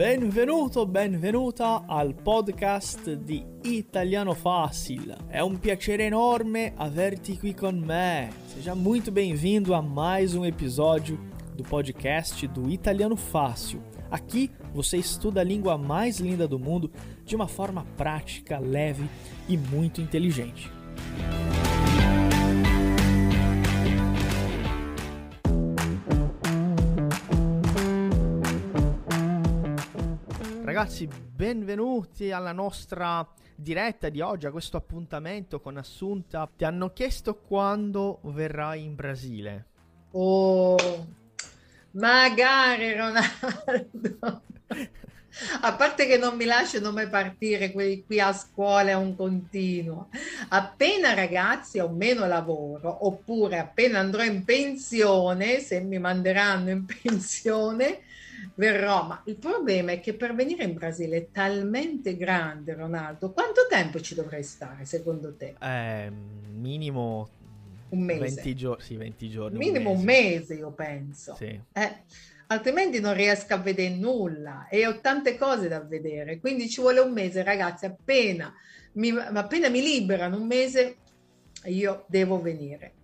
Benvenuto, benvenuta al podcast di Italiano Fácil. É um piacere enorme averti qui con me. Seja muito bem-vindo a mais um episódio do podcast do Italiano Fácil. Aqui você estuda a língua mais linda do mundo de uma forma prática, leve e muito inteligente. Ragazzi, benvenuti alla nostra diretta di oggi, a questo appuntamento con Assunta. Ti hanno chiesto quando verrai in Brasile. Oh, magari Ronaldo. A parte che non mi lasciano mai partire qui, qui a scuola è un continuo. Appena ragazzi ho meno lavoro, oppure appena andrò in pensione, se mi manderanno in pensione, verrò. Ma il problema è che per venire in Brasile è talmente grande, Ronaldo. Quanto tempo ci dovrei stare, secondo te? Eh, minimo un mese. 20, gio- sì, 20 giorni. Minimo un mese, un mese io penso. Sì. Eh, altrimenti non riesco a vedere nulla e ho tante cose da vedere. Quindi ci vuole un mese, ragazzi. Appena mi, appena mi liberano un mese, io devo venire.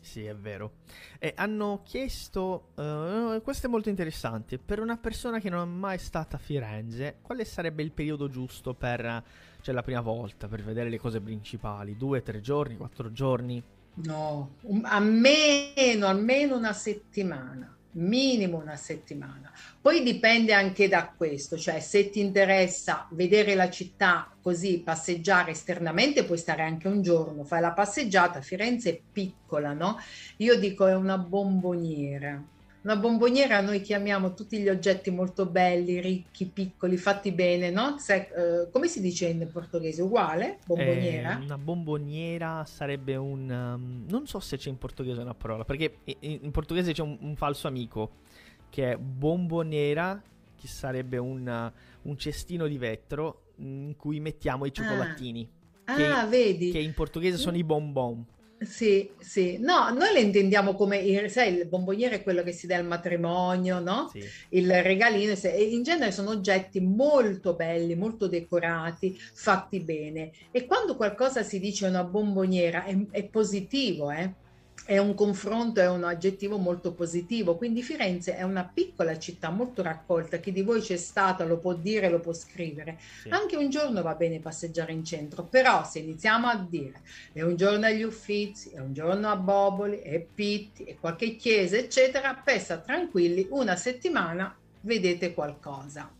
Sì, è vero. E hanno chiesto, uh, questo è molto interessante, per una persona che non è mai stata a Firenze, quale sarebbe il periodo giusto per, cioè la prima volta, per vedere le cose principali? Due, tre giorni, quattro giorni? No, almeno, almeno una settimana minimo una settimana. Poi dipende anche da questo, cioè se ti interessa vedere la città così, passeggiare esternamente, puoi stare anche un giorno, fai la passeggiata, Firenze è piccola, no? Io dico è una bomboniera una bomboniera noi chiamiamo tutti gli oggetti molto belli, ricchi, piccoli, fatti bene, no? Se, uh, come si dice in portoghese? Uguale? Bomboniera? Eh, una bomboniera sarebbe un... Um, non so se c'è in portoghese una parola, perché in, in portoghese c'è un, un, falso amico che è bomboniera, che sarebbe un, un cestino di vetro in cui mettiamo i cioccolatini. Ah, che, ah vedi? Che in portoghese sono i bonbon. Sì, sì, no, noi le intendiamo come, sai, il bomboniere è quello che si dà al matrimonio, no? Sì. Il regalino, e in genere sono oggetti molto belli, molto decorati, fatti bene. E quando qualcosa si dice una bomboniera è, è positivo, eh? È un confronto, è un aggettivo molto positivo. Quindi Firenze è una piccola città molto raccolta. Chi di voi c'è stato lo può dire, lo può scrivere. Sì. Anche un giorno va bene passeggiare in centro, però se iniziamo a dire è un giorno agli Uffizi, è un giorno a Boboli, è Pitti, è qualche chiesa, eccetera, pessa tranquilli, una settimana vedete qualcosa.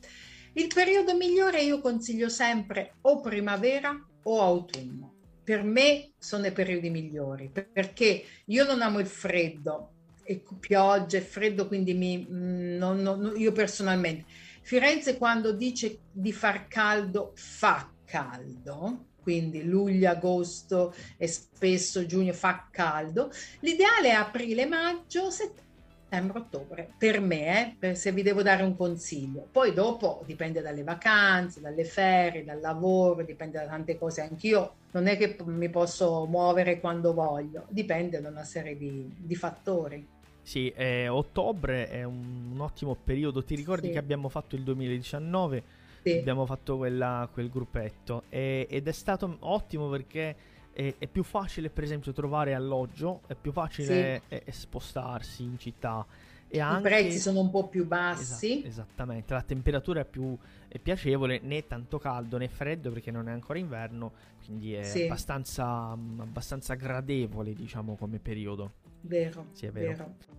Il periodo migliore io consiglio sempre o primavera o autunno per me sono i periodi migliori perché io non amo il freddo e pioggia e freddo, quindi mi, mm, non, non, io personalmente. Firenze quando dice di far caldo, fa caldo, quindi luglio, agosto e spesso giugno fa caldo. L'ideale è aprile, maggio, settembre settembre-ottobre, per me, eh, per se vi devo dare un consiglio. Poi dopo dipende dalle vacanze, dalle ferie, dal lavoro, dipende da tante cose. Anch'io non è che mi posso muovere quando voglio, dipende da una serie di, di fattori. Sì, eh, ottobre è un, un, ottimo periodo. Ti ricordi sì. che abbiamo fatto il 2019? Sì. Abbiamo fatto quella, quel gruppetto e, ed è stato ottimo perché è, è, più facile per esempio trovare alloggio, è più facile sì. e, spostarsi in città. E anche... I prezzi sono un po' più bassi. Esatto, esattamente, la temperatura è più è piacevole, né tanto caldo né freddo perché non è ancora inverno, quindi è sì. abbastanza, abbastanza, gradevole diciamo come periodo. Vero, sì, è vero. vero.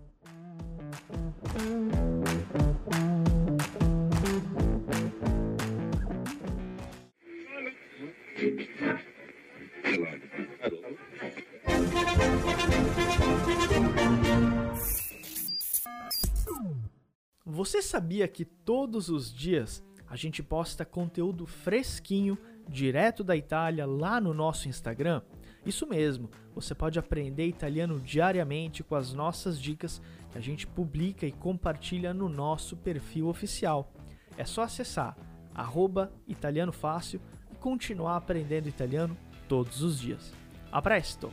Você sabia que todos os dias a gente posta conteúdo fresquinho direto da Itália lá no nosso Instagram? Isso mesmo, você pode aprender italiano diariamente com as nossas dicas que a gente publica e compartilha no nosso perfil oficial. É só acessar @italianofácil e continuar aprendendo italiano todos os dias. A presto!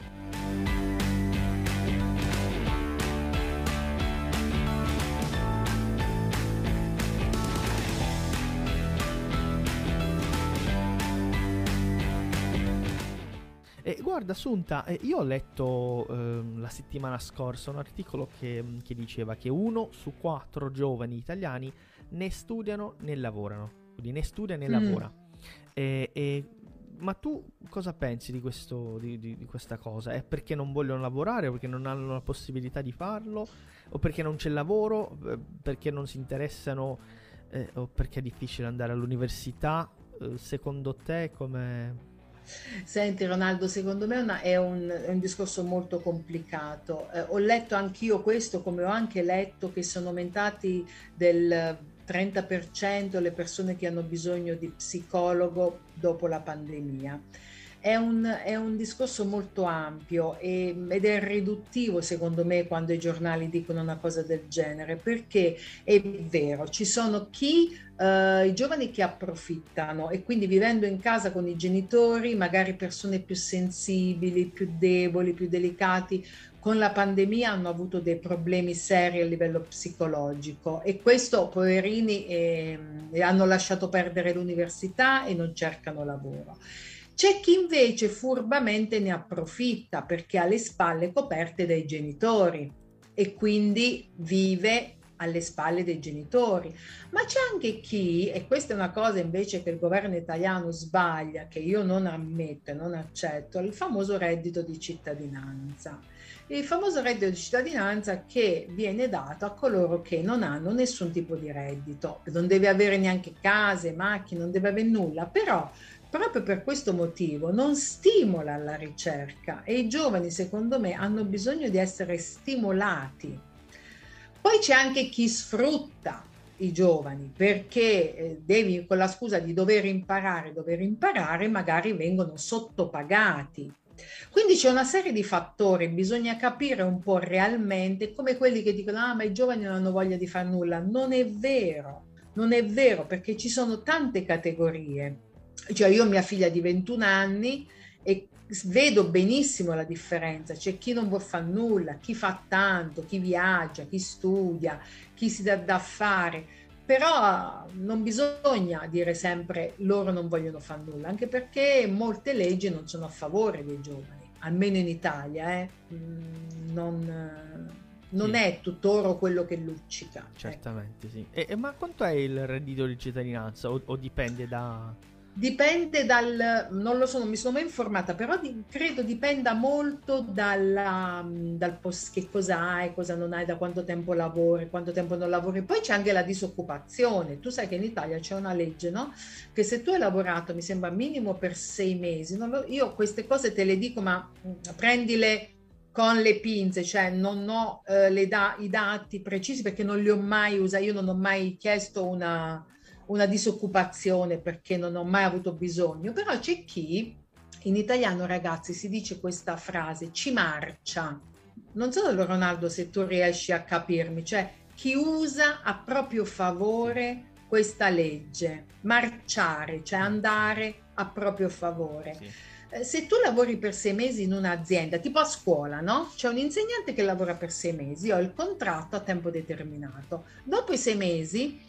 Eh, guarda, Sunta, eh, io ho letto eh, la settimana scorsa un articolo che, che, diceva che uno su quattro giovani italiani né studiano né lavorano. Quindi né studia né mm. lavora. Ma tu cosa pensi di, questo, di, di, di, questa cosa? È perché non vogliono lavorare o perché non hanno la possibilità di farlo? O perché non c'è lavoro? Eh, perché non si interessano? Eh, o perché è difficile andare all'università? Eh, secondo te come... Senti Ronaldo, secondo me una, è, un, è, un, discorso molto complicato. Eh, ho letto anch'io questo, come ho anche letto che sono aumentati del 30% le persone che hanno bisogno di psicologo dopo la pandemia. È un, è un discorso molto ampio e, ed è riduttivo secondo me quando i giornali dicono una cosa del genere perché è vero, ci sono chi Uh, i giovani che approfittano e quindi vivendo in casa con i genitori, magari persone più sensibili, più deboli, più delicati, con la pandemia hanno avuto dei problemi seri a livello psicologico e questo poverini eh, hanno lasciato perdere l'università e non cercano lavoro. C'è chi invece furbamente ne approfitta perché ha le spalle coperte dai genitori e quindi vive alle spalle dei genitori. Ma c'è anche chi, e questa è una cosa invece che il governo italiano sbaglia, che io non ammetto e non accetto, il famoso reddito di cittadinanza il famoso reddito di cittadinanza che viene dato a coloro che non hanno nessun tipo di reddito, non deve avere neanche case, macchine, non deve avere nulla, però proprio per questo motivo non stimola la ricerca e i giovani secondo me hanno bisogno di essere stimolati. Poi c'è anche chi sfrutta i giovani perché eh, devi con la scusa di dover imparare, dover imparare, magari vengono sottopagati quindi c'è una serie di fattori, bisogna capire un po' realmente come quelli che dicono ah ma i giovani non hanno voglia di fare nulla. Non è vero, non è vero perché ci sono tante categorie. Cioè io ho mia figlia di 21 anni e vedo benissimo la differenza. C'è chi non vuole fare nulla, chi fa tanto, chi viaggia, chi studia, chi si dà da fare però non bisogna dire sempre loro non vogliono fare nulla, anche perché molte leggi non sono a favore dei giovani, almeno in Italia, eh? Mm, non, non sì. è tutt'oro quello che luccica. Ecco. Certamente, eh. sì. E, e, ma quanto è il reddito di cittadinanza o, o dipende da Dipende dal, non lo so, non mi sono mai informata, però di, credo dipenda molto dalla, dal post, che cosa hai, cosa non hai, da quanto tempo lavori, quanto tempo non lavori. Poi c'è anche la disoccupazione. Tu sai che in Italia c'è una legge, no? Che se tu hai lavorato, mi sembra minimo per sei mesi, lo, io queste cose te le dico, ma prendile con le pinze, cioè non ho eh, da, i dati precisi perché non li ho mai usati, io non ho mai chiesto una una disoccupazione perché non ho mai avuto bisogno, però c'è chi, in italiano ragazzi si dice questa frase, ci marcia. Non so Ronaldo se tu riesci a capirmi, cioè chi usa a proprio favore questa legge, marciare, cioè andare a proprio favore. Sì. Eh, se tu lavori per sei mesi in un'azienda, tipo a scuola, no? C'è un insegnante che lavora per sei mesi, ho il contratto a tempo determinato. Dopo i sei mesi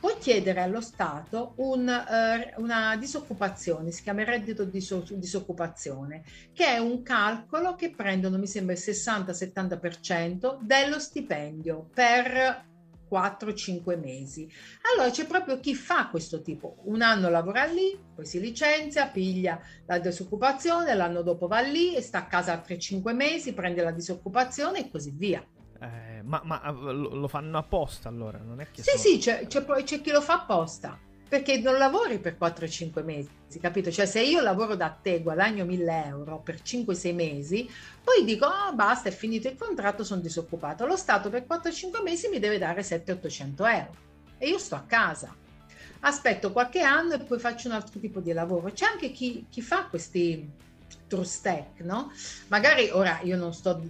può chiedere allo Stato un, uh, una disoccupazione, si chiama reddito di disoccupazione, che è un calcolo che prendono, mi sembra, il 60-70% dello stipendio per 4-5 mesi. Allora c'è proprio chi fa questo tipo, un anno lavora lì, poi si licenzia, piglia la disoccupazione, l'anno dopo va lì e sta a casa altri 5 mesi, prende la disoccupazione e così via. Eh, ma, ma, eh, lo fanno apposta allora? Non è che sì, sì, c'è, c'è, c'è, chi lo fa apposta. Perché non lavori per 4-5 mesi, capito? Cioè se io lavoro da te, guadagno 1000 euro per 5-6 mesi, poi dico, oh, basta, è finito il contratto, sono disoccupato. Lo Stato per 4-5 mesi mi deve dare 700-800 euro. E io sto a casa. Aspetto qualche anno e poi faccio un altro tipo di lavoro. C'è anche chi, chi fa questi true stack, no? Magari ora io non sto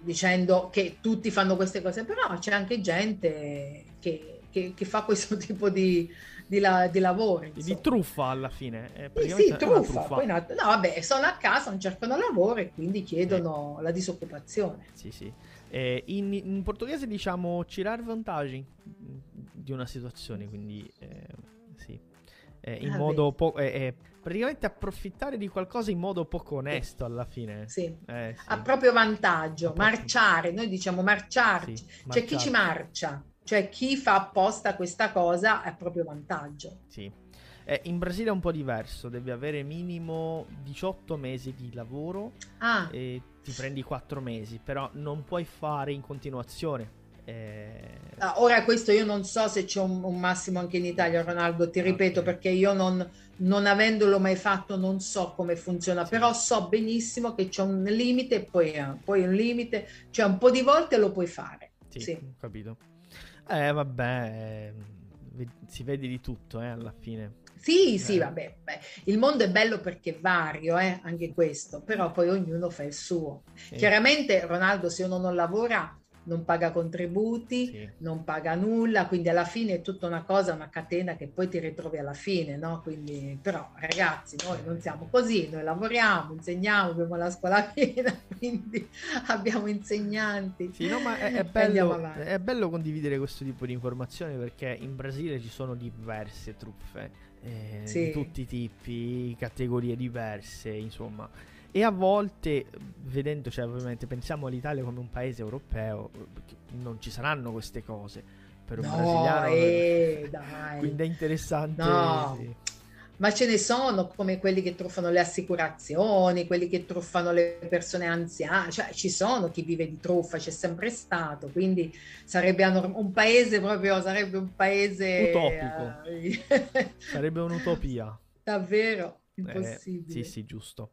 dicendo che tutti fanno queste cose, però c'è anche gente che, che, che fa questo tipo di, di, la, di lavoro. Di truffa alla fine. Eh, sì, sì, truffa. truffa. No, no, vabbè, sono a casa, non cercano lavoro e quindi chiedono eh. la disoccupazione. Sì, sì. Eh, in, in, portoghese diciamo tirar vantaggi di una situazione, quindi eh, sì. Eh, in ah, modo po- eh, praticamente approfittare di qualcosa in modo poco onesto alla fine. Sì, eh, sì. a proprio vantaggio, marciare, noi diciamo marciarci, sì, cioè chi ci marcia, cioè chi fa apposta questa cosa è a proprio vantaggio. Sì. Eh, in Brasile è un po' diverso, devi avere minimo 18 mesi di lavoro ah. e ti prendi 4 mesi, però non puoi fare in continuazione eh... Ora questo io non so se c'è un, un massimo anche in Italia, Ronaldo, ti ripeto okay. perché io non, non, avendolo mai fatto non so come funziona, sì. però so benissimo che c'è un limite e poi, eh, poi, un limite, cioè un po' di volte lo puoi fare. Sì, sì. capito. Eh vabbè, eh, si vede di tutto eh, alla fine. Sì, eh. sì, vabbè, beh. il mondo è bello perché è vario, eh, anche questo, però poi ognuno fa il suo. Chiaramente Ronaldo se uno non lavora non paga contributi, sì. non paga nulla, quindi alla fine è tutta una cosa, una catena che poi ti ritrovi alla fine, no? Quindi, però ragazzi, noi non siamo così, noi lavoriamo, insegniamo, abbiamo la scuola piena, quindi abbiamo insegnanti. Sì, no, ma è, è, bello, è bello condividere questo tipo di informazioni perché in Brasile ci sono diverse truffe. Eh, sì. di tutti i tipi, categorie diverse, insomma e a volte, vedendo, cioè ovviamente pensiamo all'Italia come un paese europeo, non ci saranno queste cose. Per un no, brasiliano. Eh, dai. Quindi è interessante. No. Sì. Ma ce ne sono come quelli che truffano le assicurazioni, quelli che truffano le persone anziane, cioè ci sono chi vive di truffa, c'è sempre stato, quindi sarebbe un paese proprio, sarebbe un paese... Utopico. Uh... sarebbe un'utopia. Davvero, impossibile. Eh, sì, sì, giusto.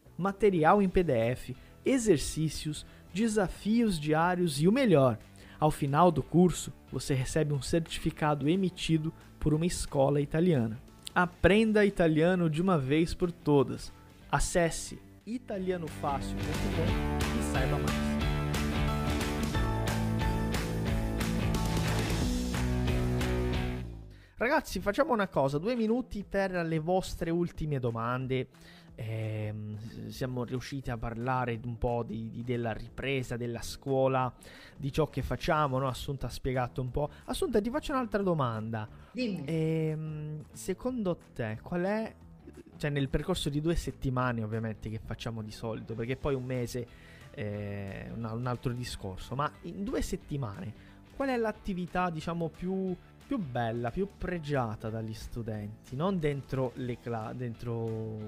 material em PDF, exercícios, desafios diários e o melhor, ao final do curso você recebe um certificado emitido por uma escola italiana. Aprenda italiano de uma vez por todas. Acesse italianofácil.com e saiba mais. Ragazzi, facciamo una cosa, due minuti per le vostre ultime domande eh, siamo riusciti a parlare un po' di, di, della ripresa della scuola, di ciò che facciamo. No? Assunta ha spiegato un po'. Assunta, ti faccio un'altra domanda. Dimmi. Eh, secondo te, qual è, cioè nel percorso di due settimane ovviamente che facciamo di solito, perché poi un mese è un, un altro discorso, ma in due settimane qual è l'attività diciamo più più bella, più pregiata dagli studenti, non dentro le, cla- dentro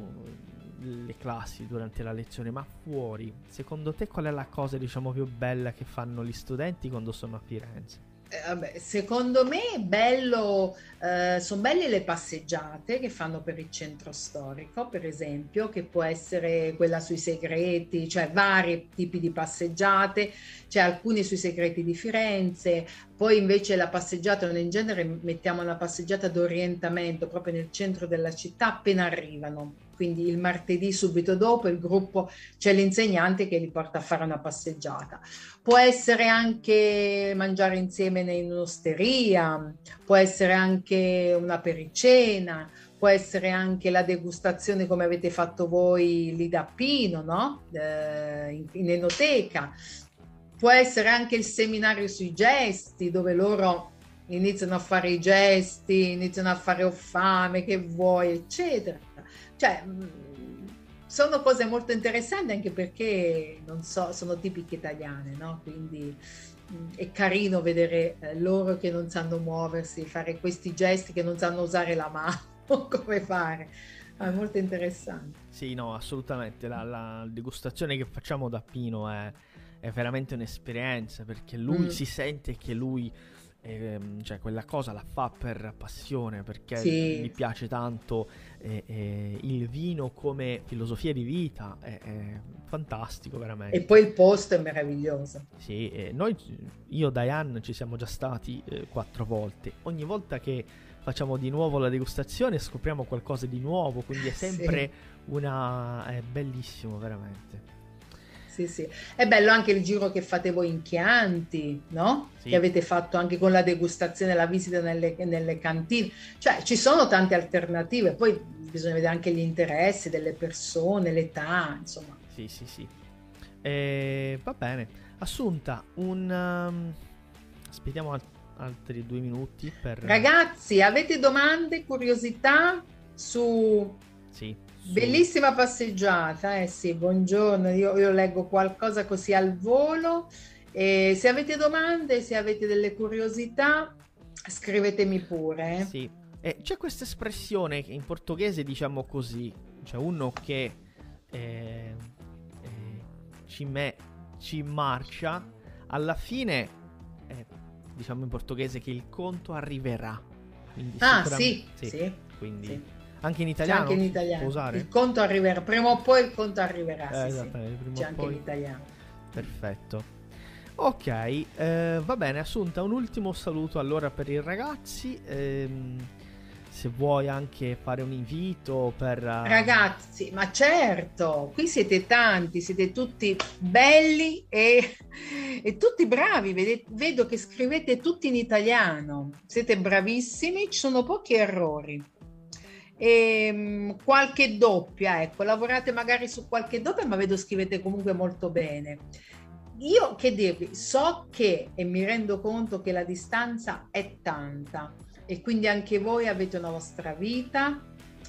le classi durante la lezione, ma fuori. Secondo te qual è la cosa, diciamo, più bella che fanno gli studenti quando sono a Firenze? Eh, vabbè, secondo me bello, eh, sono belle le passeggiate che fanno per il centro storico, per esempio, che può essere quella sui segreti, cioè vari tipi di passeggiate, c'è alcune sui segreti di Firenze, poi invece la passeggiata, noi in genere mettiamo una passeggiata d'orientamento proprio nel centro della città appena arrivano quindi il martedì subito dopo il gruppo c'è l'insegnante che li porta a fare una passeggiata. Può essere anche mangiare insieme in un'osteria, può essere anche una pericena, può essere anche la degustazione come avete fatto voi lì da Pino, no? Eh, in, in enoteca. Può essere anche il seminario sui gesti dove loro iniziano a fare i gesti, iniziano a fare ho fame, che vuoi, eccetera cioè, mm, sono cose molto interessanti anche perché, non so, sono tipiche italiane, no? Quindi mm, è carino vedere eh, loro che non sanno muoversi, fare questi gesti che non sanno usare la mano, come fare. È molto interessante. Sì, no, assolutamente. La, la degustazione che facciamo da Pino è, è veramente un'esperienza perché lui mm. si sente che lui ehm, cioè quella cosa la fa per passione perché sì. mi piace tanto eh, eh, il vino come filosofia di vita è, è, fantastico veramente e poi il posto è meraviglioso sì eh, noi io e Diane ci siamo già stati eh, quattro volte ogni volta che facciamo di nuovo la degustazione scopriamo qualcosa di nuovo, quindi è sempre sì. una... è bellissimo veramente. Sì, sì. È bello anche il giro che fate voi in Chianti, no? Sì. Che avete fatto anche con la degustazione, la visita nelle, nelle cantine. Cioè, ci sono tante alternative, poi bisogna vedere anche gli interessi delle persone, l'età, insomma. Sì, sì, sì. Eh, va bene. Assunta, un... Um... Aspettiamo alt- altri due minuti per... Ragazzi, avete domande, curiosità su... Sì. Bellissima passeggiata, eh sì, buongiorno, io, io leggo qualcosa così al volo. E se avete domande, se avete delle curiosità, scrivetemi pure. Eh. Sì, eh, c'è questa espressione in portoghese, diciamo così, cioè uno che eh, eh, ci, me, ci marcia, alla fine, eh, diciamo in portoghese, che il conto arriverà. Quindi ah, sì, sì, sì, Quindi sì. Anche in italiano. C'è anche in italiano. Il conto arriverà, prima o poi il conto arriverà. Eh, sì, esatto, C'è anche in italiano. Perfetto. Ok, eh, va bene, Assunta, un ultimo saluto allora per i ragazzi. Ehm, se vuoi anche fare un invito per... Uh... Ragazzi, ma certo, qui siete tanti, siete tutti belli e, e tutti bravi, Vedete, vedo che scrivete tutti in italiano, siete bravissimi, ci sono pochi errori. E, um, qualche doppia, ecco, lavorate magari su qualche doppia, ma vedo scrivete comunque molto bene. Io che dirvi, so che e mi rendo conto che la distanza è tanta e quindi anche voi avete una vostra vita,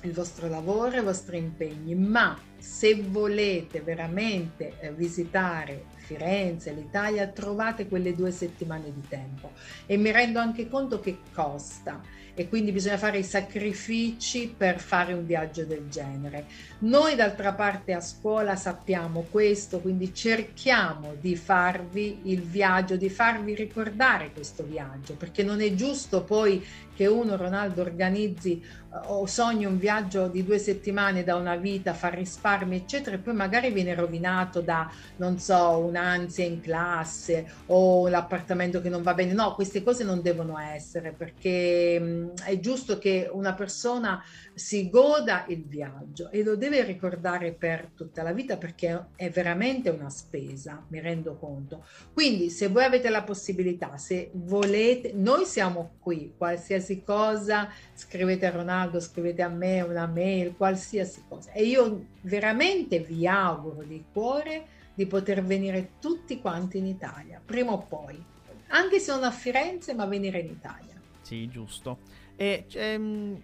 il vostro lavoro, i vostri impegni, ma se volete veramente eh, visitare Firenze, l'Italia, trovate quelle due settimane di tempo e mi rendo anche conto che costa e quindi bisogna fare i sacrifici per fare un viaggio del genere. Noi d'altra parte a scuola sappiamo questo, quindi cerchiamo di farvi il viaggio, di farvi ricordare questo viaggio, perché non è giusto poi che uno, Ronaldo, organizzi eh, o sogni un viaggio di due settimane da una vita, fa risparmi, eccetera, e poi magari viene rovinato da, non so, un'ansia in classe o l'appartamento che non va bene. No, queste cose non devono essere perché mm, è giusto che una persona si goda il viaggio e lo deve ricordare per tutta la vita perché è veramente una spesa, mi rendo conto. Quindi se voi avete la possibilità, se volete, noi siamo qui, qualsiasi cosa, scrivete a Ronaldo, scrivete a me una mail, qualsiasi cosa. E io veramente vi auguro di cuore di poter venire tutti quanti in Italia, prima o poi, anche se non a Firenze, ma venire in Italia. Sì, giusto. E ehm,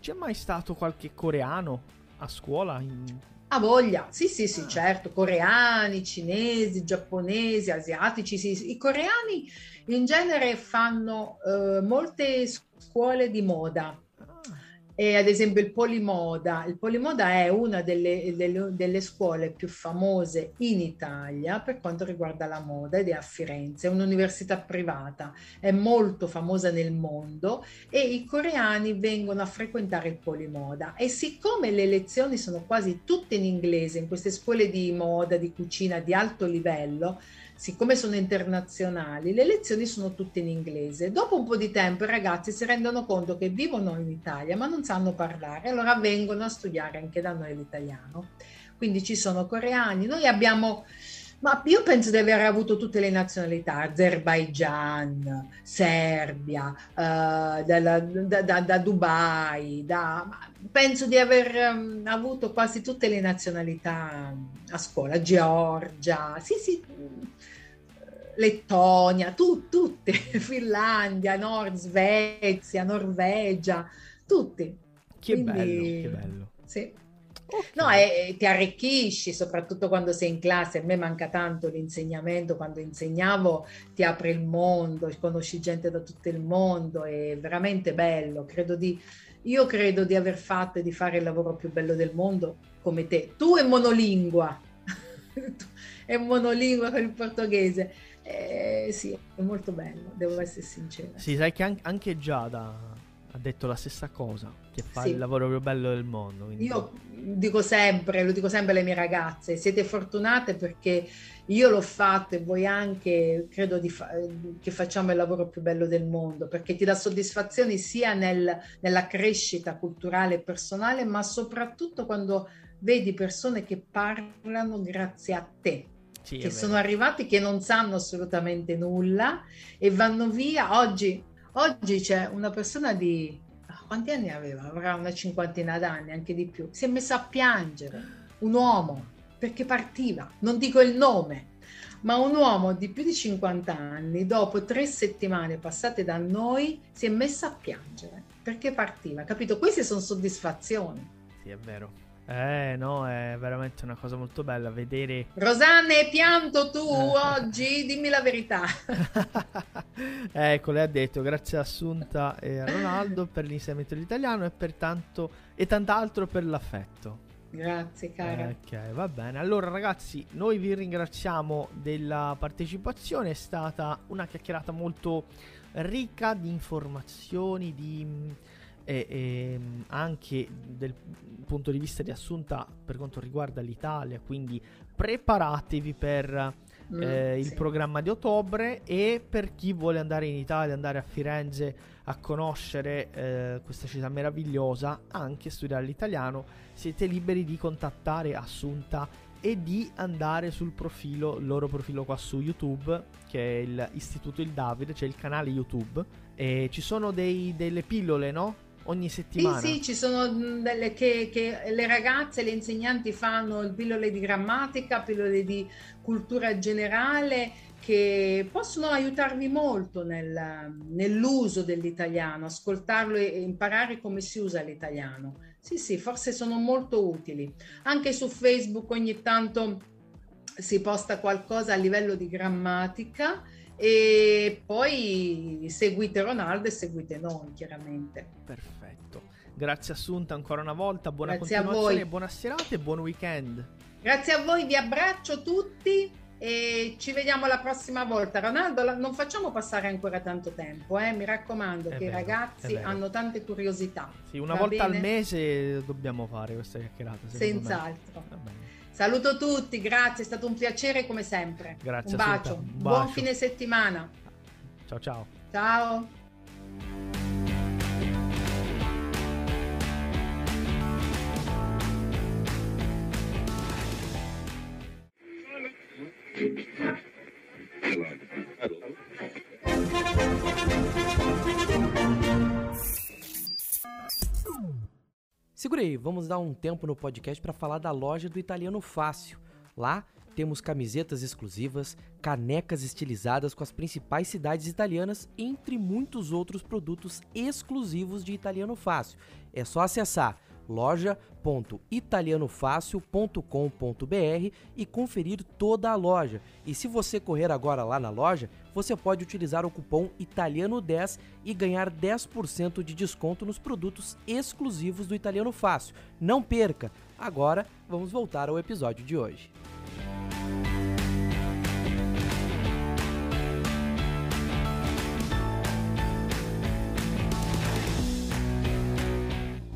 c'è mai stato qualche coreano a scuola? In... A voglia, sì, sì, sì, ah. certo, coreani, cinesi, giapponesi, asiatici, sì, i coreani in genere fanno eh, molte scuole di moda, e ad esempio il Polimoda. Il Polimoda è una delle, delle, delle, scuole più famose in Italia per quanto riguarda la moda ed è a Firenze, è un'università privata, è molto famosa nel mondo e i coreani vengono a frequentare il Polimoda e siccome le lezioni sono quasi tutte in inglese in queste scuole di moda, di cucina di alto livello, siccome sono internazionali, le lezioni sono tutte in inglese. Dopo un po' di tempo i ragazzi si rendono conto che vivono in Italia ma non sanno parlare, allora vengono a studiare anche da noi l'italiano. Quindi ci sono coreani, noi abbiamo... Ma io penso di aver avuto tutte le nazionalità, Azerbaijan, Serbia, uh, da, da, da, da, Dubai, penso di aver um, avuto quasi tutte le nazionalità a scuola, Georgia, sì sì, Lettonia, tu, tutte, Finlandia, Nord, Svezia, Norvegia, tutti. Che Quindi, bello, che bello. Sì. Okay. No, e, ti arricchisci, soprattutto quando sei in classe. A me manca tanto l'insegnamento, quando insegnavo ti apre il mondo, conosci gente da tutto il mondo, è veramente bello. Credo di, io credo di aver fatto e di fare il lavoro più bello del mondo come te. Tu è monolingua, è monolingua con il portoghese eh, sì, è molto bello, devo essere sincera. Sì, sai che anche Giada ha detto la stessa cosa, che fa sì. il lavoro più bello del mondo. Quindi... Io dico sempre, lo dico sempre alle mie ragazze, siete fortunate perché io l'ho fatto e voi anche, credo fa- che facciamo il lavoro più bello del mondo, perché ti dà soddisfazioni sia nel, nella crescita culturale e personale, ma soprattutto quando vedi persone che parlano grazie a te. Sì, che sono arrivati che non sanno assolutamente nulla e vanno via. Oggi Oggi c'è una persona di... Quanti anni aveva? Avrà una cinquantina d'anni, anche di più. Si è messa a piangere, un uomo, perché partiva. Non dico il nome, ma un uomo di più di 50 anni, dopo tre settimane passate da noi, si è messa a piangere, perché partiva. Capito? Queste sono soddisfazioni. Sì, è vero. Eh no, è veramente una cosa molto bella vedere. Rosanne, hai pianto tu oggi? Dimmi la verità. ecco, lei ha detto grazie a Assunta e a Ronaldo per l'insegnamento dell'italiano e per tanto e tant'altro per l'affetto. Grazie cara. Ok, va bene. Allora ragazzi, noi vi ringraziamo della partecipazione, è stata una chiacchierata molto ricca di informazioni, di e, e, anche dal punto di vista di assunta per quanto riguarda l'Italia, quindi preparatevi per mm, eh, il programma di ottobre e per chi vuole andare in Italia, andare a Firenze a conoscere eh, questa città meravigliosa, anche studiare l'italiano, siete liberi di contattare Assunta e di andare sul profilo, il loro profilo qua su YouTube, che è il Istituto Il Davide, cioè il canale YouTube. E ci sono dei, delle pillole, no? Ogni settimana. Sì, sì, ci sono delle che, che, le ragazze, le insegnanti fanno pillole di grammatica, pillole di cultura generale che possono aiutarvi molto nel, nell'uso dell'italiano, ascoltarlo e imparare come si usa l'italiano. Sì, sì, forse sono molto utili. Anche su Facebook ogni tanto si posta qualcosa a livello di grammatica e poi seguite Ronaldo e seguite noi chiaramente. Perfetto. Grazie Assunta ancora una volta, buona Grazie continuazione, buona serata e buon weekend. Grazie a voi, vi abbraccio tutti e ci vediamo la prossima volta. Ronaldo, non facciamo passare ancora tanto tempo, eh? mi raccomando è che vero, i ragazzi hanno tante curiosità. Sì, una volta bene? al mese dobbiamo fare questa chiacchierata. Senz'altro. Saluto tutti, grazie, è stato un piacere come sempre. Grazie. Un bacio. Un bacio. Buon fine settimana. Ciao ciao. Ciao. Aí, vamos dar um tempo no podcast para falar da loja do Italiano Fácil. Lá temos camisetas exclusivas, canecas estilizadas com as principais cidades italianas, entre muitos outros produtos exclusivos de Italiano Fácil. É só acessar loja.italianofácil.com.br e conferir toda a loja. E se você correr agora lá na loja, você pode utilizar o cupom Italiano10 e ganhar 10% de desconto nos produtos exclusivos do Italiano Fácil. Não perca! Agora vamos voltar ao episódio de hoje.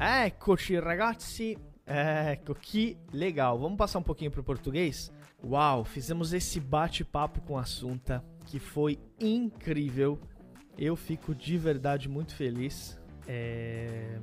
Eccoci ragazzi, ecco que legal. Vamos passar um pouquinho pro português? Uau, fizemos esse bate-papo com a Assunta que foi incrível. Eu fico de verdade muito feliz. É...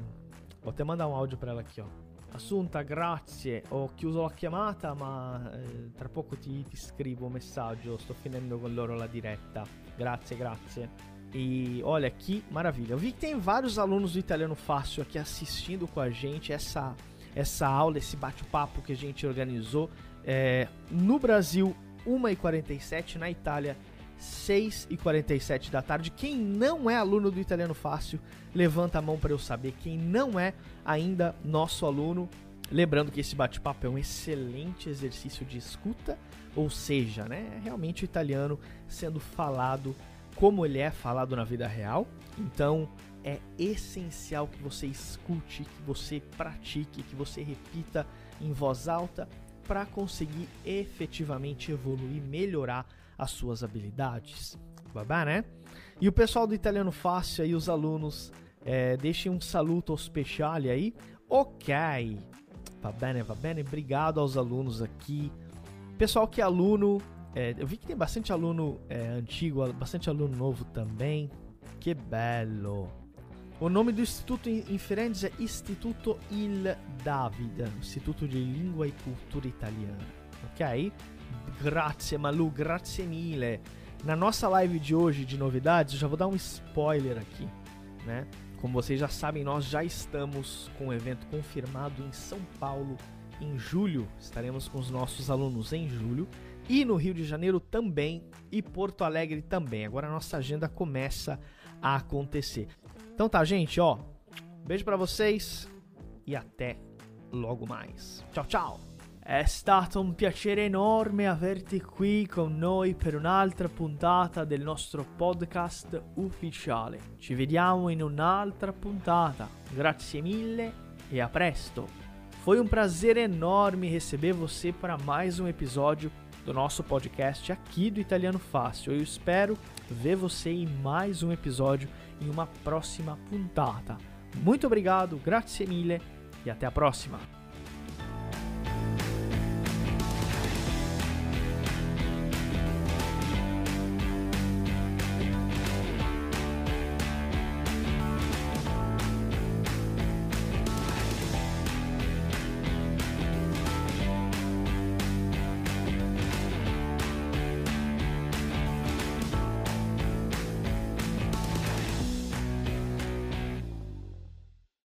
Vou até mandar um áudio para ela aqui, ó. Assunta, grazie. Ho chiuso la chiamata, ma eh, tra poco ti, ti scrivo un messaggio. Sto finendo con loro la diretta. Grazie, grazie. E olha que maravilha. Eu vi que tem vários alunos do Italiano Fácil aqui assistindo com a gente essa, essa aula, esse bate-papo que a gente organizou. É, no Brasil, 1h47, na Itália, 6h47 da tarde. Quem não é aluno do Italiano Fácil, levanta a mão para eu saber. Quem não é ainda nosso aluno, lembrando que esse bate-papo é um excelente exercício de escuta, ou seja, né, é realmente o italiano sendo falado como ele é falado na vida real. Então é essencial que você escute, que você pratique, que você repita em voz alta para conseguir efetivamente evoluir, melhorar as suas habilidades. Babá, né? E o pessoal do Italiano Fácil aí, os alunos, É, deixem um saluto speciale aí. Ok. Va bene, va bene. Obrigado aos alunos aqui. Pessoal que é aluno, é, eu vi que tem bastante aluno é, antigo, bastante aluno novo também. Que bello! O nome do istituto em Firenze é Istituto Il David, Istituto di Lingua e Cultura Italiana. Ok? Grazie Malu, grazie mille. Na nossa live de hoje de novidades, eu já vou dar um spoiler aqui, né? Como vocês já sabem, nós já estamos com o evento confirmado em São Paulo em julho. Estaremos com os nossos alunos em julho e no Rio de Janeiro também e Porto Alegre também. Agora a nossa agenda começa a acontecer. Então tá, gente, ó. Beijo para vocês e até logo mais. Tchau, tchau. È stato un piacere enorme averti qui con noi per un'altra puntata del nostro podcast ufficiale. Ci vediamo in un'altra puntata. Grazie mille e a presto. Foi um prazer enorme receber você para mais um episódio do nosso podcast aqui do Italiano Fácil. Eu espero ver você em mais um episódio em uma próxima puntata. Muito obrigado, grazie mille e até a próxima.